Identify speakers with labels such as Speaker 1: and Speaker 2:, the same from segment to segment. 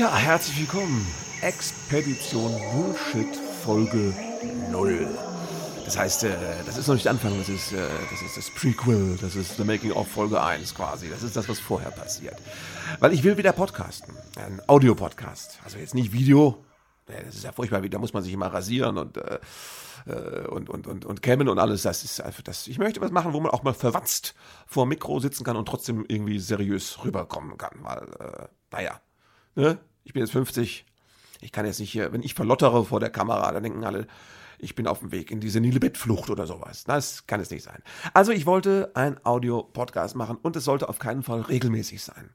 Speaker 1: Ja, herzlich willkommen. Expedition Bullshit Folge 0. Das heißt, äh, das ist noch nicht der Anfang, das ist, äh, das ist das Prequel, das ist The Making of Folge 1 quasi. Das ist das, was vorher passiert. Weil ich will wieder podcasten. Ein Audio-Podcast. Also jetzt nicht Video. Das ist ja furchtbar, da muss man sich immer rasieren und, äh, äh, und, und, und, und kämmen und alles. Das ist einfach das. Ich möchte was machen, wo man auch mal verwatzt vor Mikro sitzen kann und trotzdem irgendwie seriös rüberkommen kann. Weil, naja, ne? Ich bin jetzt 50. Ich kann jetzt nicht hier, wenn ich verlottere vor der Kamera, dann denken alle, ich bin auf dem Weg in diese Nilebett-Flucht oder sowas. Das kann es nicht sein. Also ich wollte ein Audio-Podcast machen und es sollte auf keinen Fall regelmäßig sein.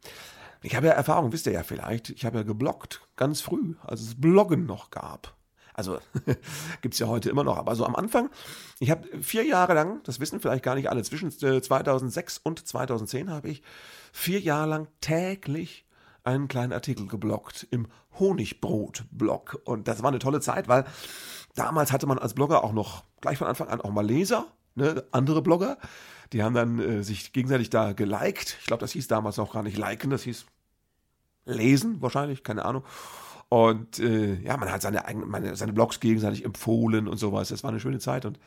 Speaker 1: Ich habe ja Erfahrung, wisst ihr ja vielleicht. Ich habe ja gebloggt, ganz früh, als es Bloggen noch gab. Also gibt es ja heute immer noch, aber so am Anfang, ich habe vier Jahre lang, das wissen vielleicht gar nicht alle, zwischen 2006 und 2010 habe ich vier Jahre lang täglich einen kleinen Artikel gebloggt im Honigbrot-Blog. Und das war eine tolle Zeit, weil damals hatte man als Blogger auch noch gleich von Anfang an auch mal Leser, ne, andere Blogger. Die haben dann äh, sich gegenseitig da geliked. Ich glaube, das hieß damals auch gar nicht liken, das hieß lesen wahrscheinlich, keine Ahnung. Und äh, ja, man hat seine, eigenen, seine Blogs gegenseitig empfohlen und sowas. Das war eine schöne Zeit und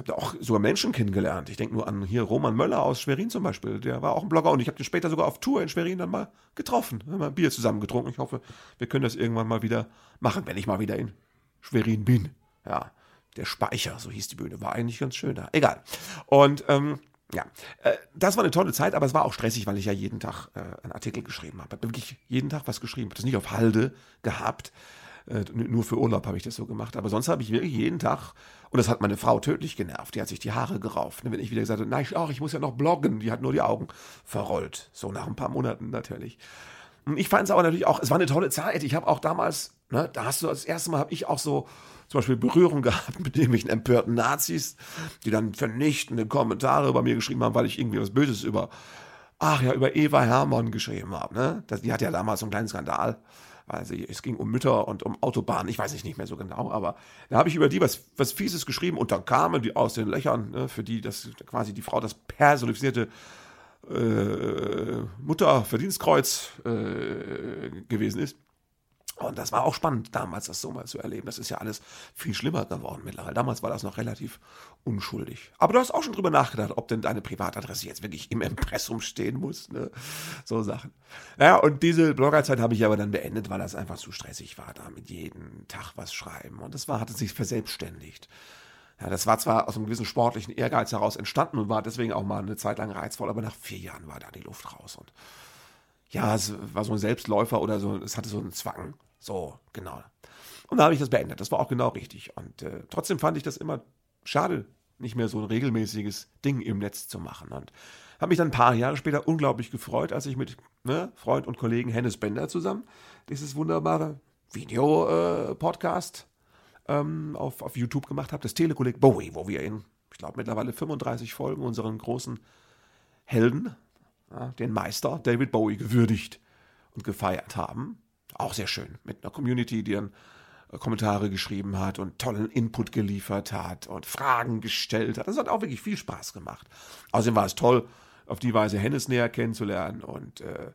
Speaker 1: habe da auch sogar Menschen kennengelernt. Ich denke nur an hier Roman Möller aus Schwerin zum Beispiel. Der war auch ein Blogger und ich habe den später sogar auf Tour in Schwerin dann mal getroffen. Haben mal Bier zusammen getrunken. Ich hoffe, wir können das irgendwann mal wieder machen, wenn ich mal wieder in Schwerin bin. Ja, der Speicher, so hieß die Bühne, war eigentlich ganz schön da. Egal. Und ähm, ja, äh, das war eine tolle Zeit, aber es war auch stressig, weil ich ja jeden Tag äh, einen Artikel geschrieben habe. Ich habe wirklich jeden Tag was geschrieben. Habe das nicht auf Halde gehabt. Äh, nur für Urlaub habe ich das so gemacht. Aber sonst habe ich wirklich jeden Tag, und das hat meine Frau tödlich genervt, die hat sich die Haare gerauft. Ne, wenn ich wieder gesagt habe, nein, ach, ich muss ja noch bloggen, die hat nur die Augen verrollt. So nach ein paar Monaten natürlich. Und ich fand es aber natürlich auch, es war eine tolle Zeit. Ich habe auch damals, ne, da hast du das erste Mal, habe ich auch so zum Beispiel Berührung gehabt mit irgendwelchen empörten Nazis, die dann vernichtende Kommentare über mir geschrieben haben, weil ich irgendwie was Böses über, ach ja, über Eva Hermann geschrieben habe. Ne? Die hatte ja damals so einen kleinen Skandal, sie, es ging um Mütter und um Autobahnen, ich weiß nicht mehr so genau, aber da habe ich über die was, was Fieses geschrieben und dann kamen die aus den Löchern, ne, für die das quasi die Frau das personifizierte äh, Mutterverdienstkreuz äh, gewesen ist. Und das war auch spannend, damals das so mal zu erleben. Das ist ja alles viel schlimmer geworden mittlerweile. Damals war das noch relativ unschuldig. Aber du hast auch schon drüber nachgedacht, ob denn deine Privatadresse jetzt wirklich im Impressum stehen muss. Ne? So Sachen. Ja, und diese Bloggerzeit habe ich aber dann beendet, weil das einfach zu stressig war, da mit jedem Tag was schreiben. Und das war, hatte sich verselbstständigt. Ja, das war zwar aus einem gewissen sportlichen Ehrgeiz heraus entstanden und war deswegen auch mal eine Zeit lang reizvoll, aber nach vier Jahren war da die Luft raus. Und ja, es war so ein Selbstläufer oder so, es hatte so einen Zwang. So, genau. Und da habe ich das beendet. Das war auch genau richtig. Und äh, trotzdem fand ich das immer schade, nicht mehr so ein regelmäßiges Ding im Netz zu machen. Und habe mich dann ein paar Jahre später unglaublich gefreut, als ich mit ne, Freund und Kollegen Hennes Bender zusammen dieses wunderbare Video-Podcast äh, ähm, auf, auf YouTube gemacht habe, das Telekolleg Bowie, wo wir in, ich glaube, mittlerweile 35 Folgen unseren großen Helden, ja, den Meister David Bowie, gewürdigt und gefeiert haben. Auch sehr schön. Mit einer Community, die dann äh, Kommentare geschrieben hat und tollen Input geliefert hat und Fragen gestellt hat. Das hat auch wirklich viel Spaß gemacht. Außerdem war es toll, auf die Weise Hennes näher kennenzulernen und äh,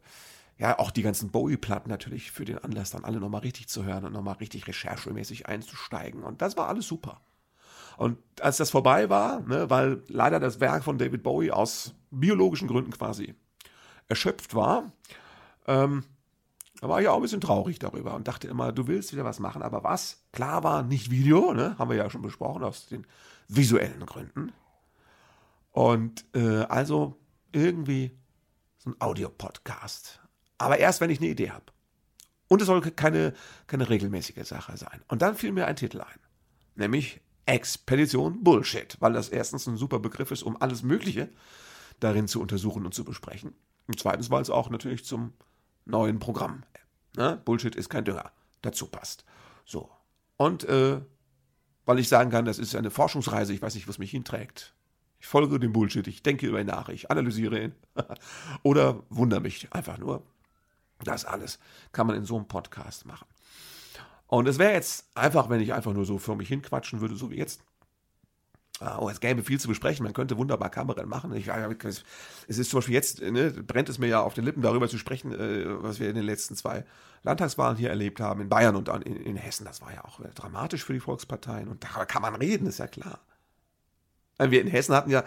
Speaker 1: ja, auch die ganzen Bowie-Platten natürlich für den Anlass dann alle nochmal richtig zu hören und nochmal richtig recherchemäßig einzusteigen. Und das war alles super. Und als das vorbei war, ne, weil leider das Werk von David Bowie aus biologischen Gründen quasi erschöpft war, ähm, da war ich auch ein bisschen traurig darüber und dachte immer, du willst wieder was machen, aber was? Klar war nicht Video, ne? haben wir ja schon besprochen, aus den visuellen Gründen. Und äh, also irgendwie so ein Audiopodcast. Aber erst, wenn ich eine Idee habe. Und es soll keine, keine regelmäßige Sache sein. Und dann fiel mir ein Titel ein. Nämlich Expedition Bullshit, weil das erstens ein super Begriff ist, um alles Mögliche darin zu untersuchen und zu besprechen. Und zweitens, weil es auch natürlich zum neuen Programm. Ne? Bullshit ist kein Dünger. Dazu passt. So. Und äh, weil ich sagen kann, das ist eine Forschungsreise, ich weiß nicht, was mich hinträgt. Ich folge dem Bullshit, ich denke über ihn nach, ich analysiere ihn. Oder wundere mich einfach nur. Das alles kann man in so einem Podcast machen. Und es wäre jetzt einfach, wenn ich einfach nur so für mich hinquatschen würde, so wie jetzt. Oh, es gäbe viel zu besprechen. Man könnte wunderbar Kamerennen machen. Ich, es ist zum Beispiel jetzt, ne, brennt es mir ja auf den Lippen, darüber zu sprechen, äh, was wir in den letzten zwei Landtagswahlen hier erlebt haben, in Bayern und in, in Hessen. Das war ja auch äh, dramatisch für die Volksparteien. Und da kann man reden, ist ja klar. Wir in Hessen hatten ja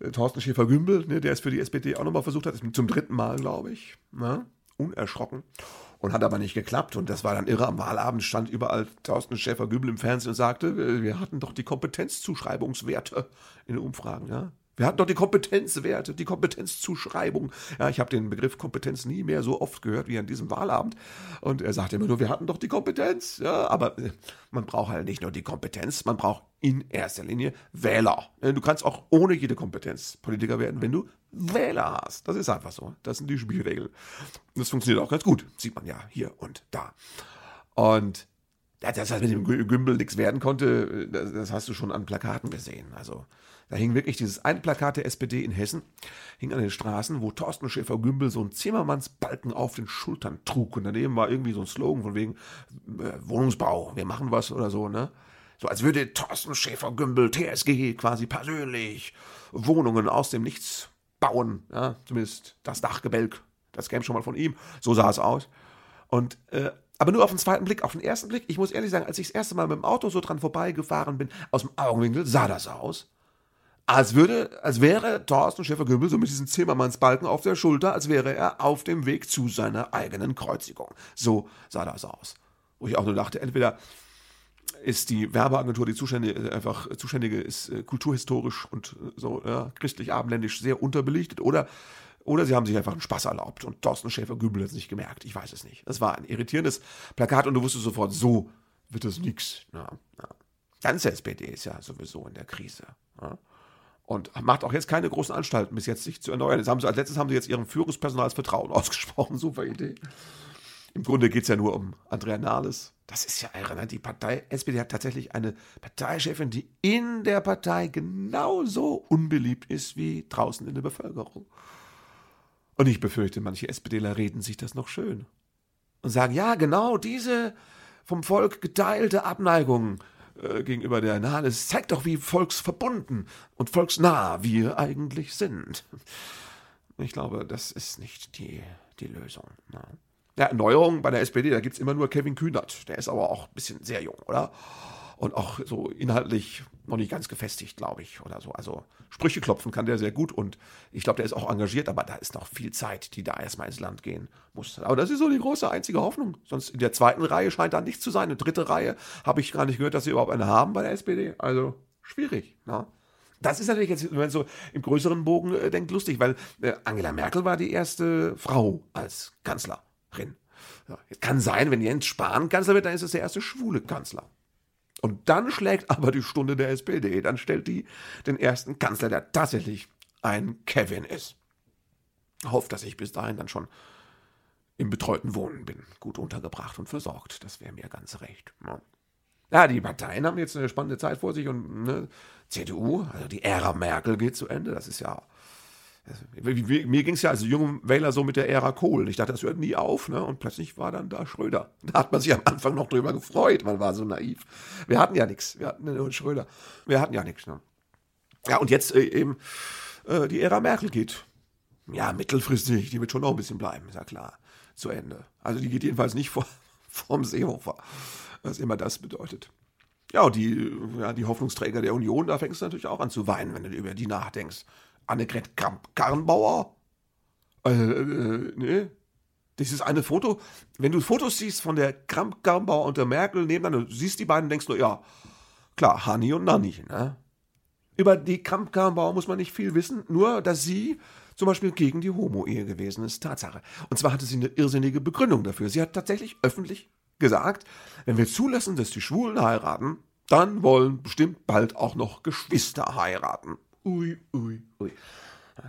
Speaker 1: äh, Thorsten Schäfer-Gümbel, ne, der es für die SPD auch nochmal versucht hat, zum dritten Mal, glaube ich. Ne? Unerschrocken und hat aber nicht geklappt. Und das war dann irre. Am Wahlabend stand überall Thorsten Schäfer-Gübel im Fernsehen und sagte, wir hatten doch die Kompetenzzuschreibungswerte in den Umfragen. Ja? Wir hatten doch die Kompetenzwerte, die Kompetenzzuschreibung. Ja, ich habe den Begriff Kompetenz nie mehr so oft gehört wie an diesem Wahlabend. Und er sagte immer nur, wir hatten doch die Kompetenz. Ja, aber äh, man braucht halt nicht nur die Kompetenz, man braucht in erster Linie Wähler. Du kannst auch ohne jede Kompetenz Politiker werden, wenn du Wähler hast. Das ist einfach so. Das sind die Spielregeln. Das funktioniert auch ganz gut. Sieht man ja hier und da. Und dass das mit dem Gümbel nichts werden konnte, das, das hast du schon an Plakaten gesehen. Also da hing wirklich dieses eine Plakat der SPD in Hessen, hing an den Straßen, wo Thorsten Schäfer-Gümbel so einen Zimmermannsbalken auf den Schultern trug. Und daneben war irgendwie so ein Slogan von wegen äh, Wohnungsbau, wir machen was oder so, ne? So als würde Thorsten Schäfer-Gümbel, TSG, quasi persönlich Wohnungen aus dem Nichts bauen. Ja? Zumindest das Dachgebälk, das käme schon mal von ihm. So sah es aus. Und äh, aber nur auf den zweiten Blick. Auf den ersten Blick, ich muss ehrlich sagen, als ich das erste Mal mit dem Auto so dran vorbeigefahren bin, aus dem Augenwinkel sah das aus als würde, als wäre Thorsten Schäfer-Gümbel so mit diesem Zimmermannsbalken auf der Schulter, als wäre er auf dem Weg zu seiner eigenen Kreuzigung. So sah das aus. Wo ich auch nur dachte, entweder ist die Werbeagentur, die zuständige, einfach zuständige ist äh, kulturhistorisch und äh, so ja, christlich-abendländisch sehr unterbelichtet oder oder sie haben sich einfach einen Spaß erlaubt und Thorsten Schäfer-Gümbel hat es nicht gemerkt. Ich weiß es nicht. Das war ein irritierendes Plakat und du wusstest sofort, so wird das nix. Ja, ja. Ganze SPD ist ja sowieso in der Krise. Ja und macht auch jetzt keine großen Anstalten, bis jetzt sich zu erneuern. Jetzt haben sie, als letztes haben sie jetzt ihrem Führungspersonal das Vertrauen ausgesprochen. Super Idee. Im Grunde geht es ja nur um Andrea Nahles. Das ist ja irre. Ne? Die Partei SPD hat tatsächlich eine Parteichefin, die in der Partei genauso unbeliebt ist wie draußen in der Bevölkerung. Und ich befürchte, manche SPDler reden sich das noch schön. Und sagen, ja, genau diese vom Volk geteilte Abneigung äh, gegenüber der Nahen. Es zeigt doch, wie volksverbunden und volksnah wir eigentlich sind. Ich glaube, das ist nicht die, die Lösung. Ne? Ja, Erneuerung bei der SPD, da gibt es immer nur Kevin Kühnert. Der ist aber auch ein bisschen sehr jung, oder? Und auch so inhaltlich noch nicht ganz gefestigt, glaube ich, oder so. Also Sprüche klopfen kann der sehr gut und ich glaube, der ist auch engagiert, aber da ist noch viel Zeit, die da erstmal ins Land gehen muss. Aber das ist so die große einzige Hoffnung. Sonst in der zweiten Reihe scheint da nichts zu sein. Eine dritte Reihe habe ich gar nicht gehört, dass sie überhaupt eine haben bei der SPD. Also schwierig. Ne? Das ist natürlich jetzt, wenn man so im größeren Bogen äh, denkt, lustig, weil äh, Angela Merkel war die erste Frau als Kanzlerin. Ja, kann sein, wenn Jens Spahn Kanzler wird, dann ist es der erste schwule Kanzler. Und dann schlägt aber die Stunde der SPD. Dann stellt die den ersten Kanzler, der tatsächlich ein Kevin ist. Hofft, dass ich bis dahin dann schon im betreuten Wohnen bin, gut untergebracht und versorgt. Das wäre mir ganz recht. Ja, die Parteien haben jetzt eine spannende Zeit vor sich und ne, CDU, also die Ära Merkel geht zu Ende. Das ist ja mir ging es ja als jungem Wähler so mit der Ära Kohl. Ich dachte, das hört nie auf, ne? Und plötzlich war dann da Schröder. Da hat man sich am Anfang noch drüber gefreut. Man war so naiv. Wir hatten ja nichts. Wir hatten nur Schröder. Wir hatten ja nichts. Ne? Ja, und jetzt äh, eben äh, die Ära Merkel geht. Ja, mittelfristig, die wird schon noch ein bisschen bleiben, ist ja klar. Zu Ende. Also die geht jedenfalls nicht vor, vorm Seehofer. Was immer das bedeutet. Ja, und die, ja, die Hoffnungsträger der Union, da fängst du natürlich auch an zu weinen, wenn du über die nachdenkst. Annegret Kramp-Karrenbauer? Äh, äh, nee. Dieses eine Foto, wenn du Fotos siehst von der Kramp-Karrenbauer und der Merkel nebeneinander, du siehst die beiden, denkst du, ja, klar, Hani und Nanni, ne? Über die Kramp-Karrenbauer muss man nicht viel wissen, nur, dass sie zum Beispiel gegen die Homo-Ehe gewesen ist, Tatsache. Und zwar hatte sie eine irrsinnige Begründung dafür. Sie hat tatsächlich öffentlich gesagt, wenn wir zulassen, dass die Schwulen heiraten, dann wollen bestimmt bald auch noch Geschwister heiraten. Ui, ui, ui.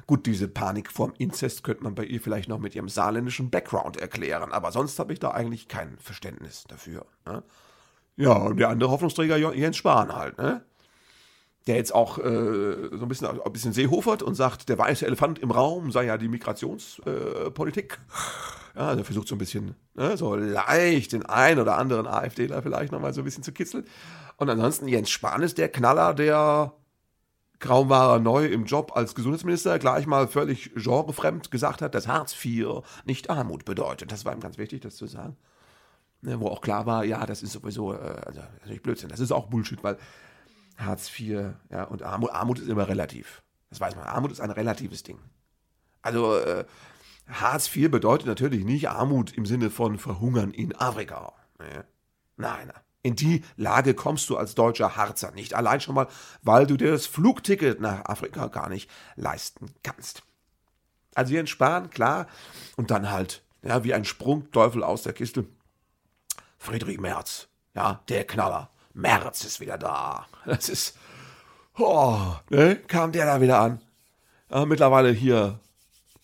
Speaker 1: Gut, diese Panik vorm Inzest könnte man bei ihr vielleicht noch mit ihrem saarländischen Background erklären, aber sonst habe ich da eigentlich kein Verständnis dafür. Ne? Ja, und der andere Hoffnungsträger Jens Spahn halt, ne? der jetzt auch äh, so ein bisschen, ein bisschen seehofert und sagt, der weiße Elefant im Raum sei ja die Migrationspolitik. Äh, ja, also versucht so ein bisschen, ne, so leicht den einen oder anderen AfDler vielleicht nochmal so ein bisschen zu kitzeln. Und ansonsten Jens Spahn ist der Knaller, der kaum war er neu im Job als Gesundheitsminister, gleich mal völlig genrefremd gesagt hat, dass Hartz IV nicht Armut bedeutet. Das war ihm ganz wichtig, das zu sagen. Ne, wo auch klar war, ja, das ist sowieso, äh, also natürlich Blödsinn, das ist auch Bullshit, weil Hartz IV, ja, und Armut, Armut ist immer relativ. Das weiß man. Armut ist ein relatives Ding. Also, äh, Hartz IV bedeutet natürlich nicht Armut im Sinne von Verhungern in Afrika. Nee. Nein, nein. In die Lage kommst du als deutscher Harzer nicht. Allein schon mal, weil du dir das Flugticket nach Afrika gar nicht leisten kannst. Also Jens Spahn, klar. Und dann halt, ja, wie ein Sprungteufel aus der Kiste. Friedrich Merz, ja, der Knaller. März ist wieder da. Das ist. Oh, ne? Kam der da wieder an. Ja, mittlerweile hier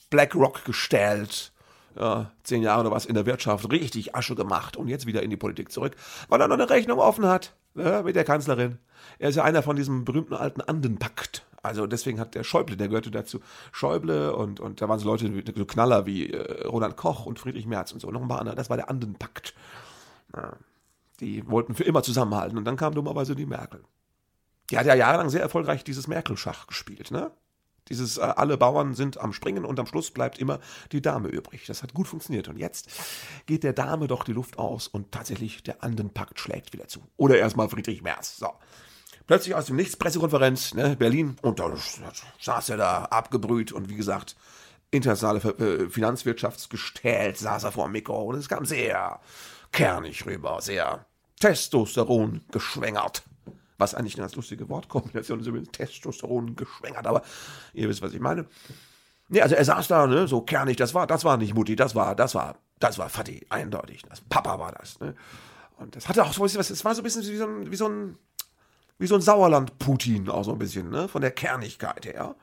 Speaker 1: BlackRock gestellt. Ja, zehn Jahre oder was in der Wirtschaft, richtig Asche gemacht und jetzt wieder in die Politik zurück, weil er noch eine Rechnung offen hat ja, mit der Kanzlerin. Er ist ja einer von diesem berühmten alten Andenpakt. Also deswegen hat der Schäuble, der gehörte dazu, Schäuble und, und da waren so Leute, so Knaller wie äh, Roland Koch und Friedrich Merz und so, noch ein paar andere. Das war der Andenpakt. Ja. Die wollten für immer zusammenhalten. Und dann kam dummerweise die Merkel. Die hat ja jahrelang sehr erfolgreich dieses Merkel-Schach gespielt, ne? Dieses äh, alle Bauern sind am Springen und am Schluss bleibt immer die Dame übrig. Das hat gut funktioniert. Und jetzt geht der Dame doch die Luft aus und tatsächlich der Andenpakt schlägt wieder zu. Oder erstmal Friedrich Merz. So. Plötzlich aus dem Nichts, Pressekonferenz, ne, Berlin, und da saß er da abgebrüht und wie gesagt, internationale äh, Finanzwirtschaftsgestählt saß er vor dem Mikro und es kam sehr kernig rüber, sehr Testosteron geschwängert. Was eigentlich eine ganz lustige Wortkombination ist, übrigens Testosteron geschwängert, aber ihr wisst, was ich meine. Nee, also er saß da, ne, so kernig, das war, das war nicht Mutti, das war, das war, das war Fatih, eindeutig. Das, Papa war das, ne? Und das hatte auch so was, es war so ein bisschen wie so ein, wie so ein, wie so ein Sauerland-Putin, auch so ein bisschen, ne, von der Kernigkeit her.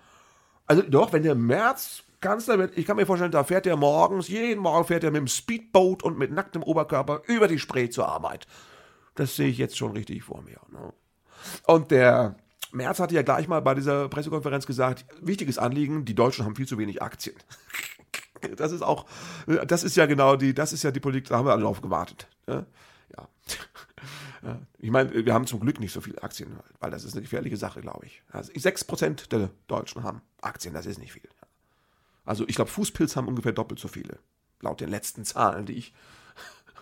Speaker 1: Also doch, wenn der März Kanzler wird, ich kann mir vorstellen, da fährt er morgens, jeden Morgen fährt er mit dem Speedboat und mit nacktem Oberkörper über die Spree zur Arbeit. Das sehe ich jetzt schon richtig vor mir. Ne? Und der Merz hatte ja gleich mal bei dieser Pressekonferenz gesagt, wichtiges Anliegen, die Deutschen haben viel zu wenig Aktien. Das ist auch, das ist ja genau die, das ist ja die Politik, da haben wir alle drauf gewartet. Ne? Ja. Ich meine, wir haben zum Glück nicht so viele Aktien, weil das ist eine gefährliche Sache, glaube ich. Also 6% der Deutschen haben Aktien, das ist nicht viel. Also ich glaube, Fußpilz haben ungefähr doppelt so viele, laut den letzten Zahlen, die ich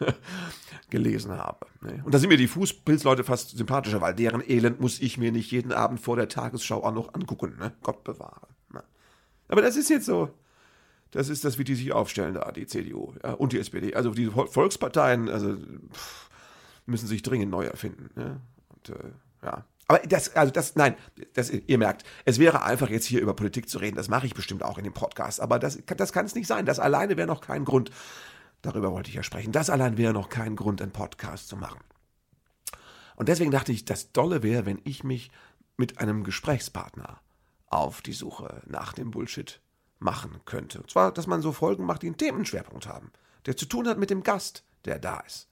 Speaker 1: gelesen habe. Ne? Und da sind mir die Fußpilzleute fast sympathischer, weil deren Elend muss ich mir nicht jeden Abend vor der Tagesschau auch noch angucken. Ne? Gott bewahre. Ne? Aber das ist jetzt so. Das ist das, wie die sich aufstellen da, die CDU und die SPD. Also die Volksparteien also, müssen sich dringend neu erfinden. Ne? Und, äh, ja. Aber das, also das, nein, das, ihr merkt, es wäre einfach jetzt hier über Politik zu reden. Das mache ich bestimmt auch in dem Podcast. Aber das, das kann es nicht sein. Das alleine wäre noch kein Grund, Darüber wollte ich ja sprechen. Das allein wäre noch kein Grund, einen Podcast zu machen. Und deswegen dachte ich, das Dolle wäre, wenn ich mich mit einem Gesprächspartner auf die Suche nach dem Bullshit machen könnte. Und zwar, dass man so Folgen macht, die einen Themenschwerpunkt haben, der zu tun hat mit dem Gast, der da ist.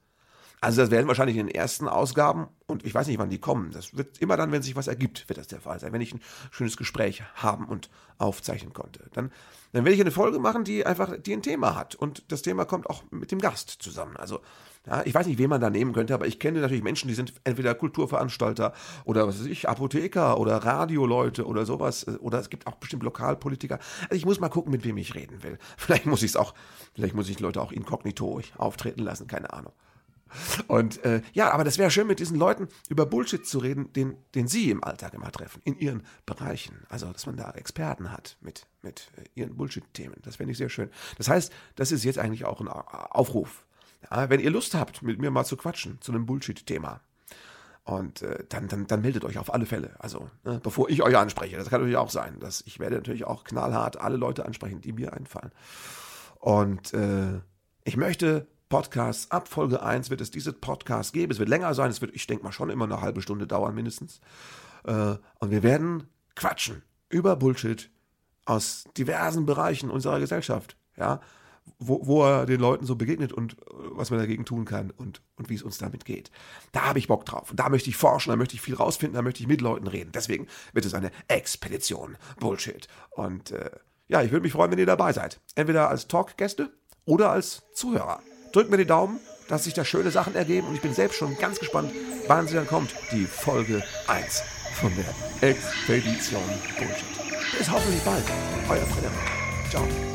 Speaker 1: Also das werden wahrscheinlich in den ersten Ausgaben, und ich weiß nicht, wann die kommen, das wird immer dann, wenn sich was ergibt, wird das der Fall sein, wenn ich ein schönes Gespräch haben und aufzeichnen konnte. Dann, dann werde ich eine Folge machen, die einfach, die ein Thema hat. Und das Thema kommt auch mit dem Gast zusammen. Also, ja, ich weiß nicht, wen man da nehmen könnte, aber ich kenne natürlich Menschen, die sind entweder Kulturveranstalter oder was weiß ich, Apotheker oder Radioleute oder sowas. Oder es gibt auch bestimmt Lokalpolitiker. Also ich muss mal gucken, mit wem ich reden will. Vielleicht muss ich es auch, vielleicht muss ich Leute auch inkognito auftreten lassen, keine Ahnung. Und äh, ja, aber das wäre schön, mit diesen Leuten über Bullshit zu reden, den, den sie im Alltag immer treffen, in ihren Bereichen. Also, dass man da Experten hat mit, mit äh, ihren Bullshit-Themen. Das fände ich sehr schön. Das heißt, das ist jetzt eigentlich auch ein Aufruf. Ja, wenn ihr Lust habt, mit mir mal zu quatschen zu einem Bullshit-Thema. Und äh, dann, dann, dann meldet euch auf alle Fälle. Also, ne, bevor ich euch anspreche. Das kann natürlich auch sein. Dass ich werde natürlich auch knallhart alle Leute ansprechen, die mir einfallen. Und äh, ich möchte Podcasts. Ab Folge 1 wird es diese Podcasts geben. Es wird länger sein. Es wird, ich denke mal, schon immer eine halbe Stunde dauern, mindestens. Äh, und wir werden quatschen über Bullshit aus diversen Bereichen unserer Gesellschaft. Ja, wo, wo er den Leuten so begegnet und äh, was man dagegen tun kann und, und wie es uns damit geht. Da habe ich Bock drauf. Und da möchte ich forschen, da möchte ich viel rausfinden, da möchte ich mit Leuten reden. Deswegen wird es eine Expedition. Bullshit. Und äh, ja, ich würde mich freuen, wenn ihr dabei seid. Entweder als Talkgäste oder als Zuhörer. Drückt mir die Daumen, dass sich da schöne Sachen ergeben und ich bin selbst schon ganz gespannt, wann sie dann kommt. Die Folge 1 von der Expedition Bullshit. Bis hoffentlich bald. Euer Frederik. Ciao.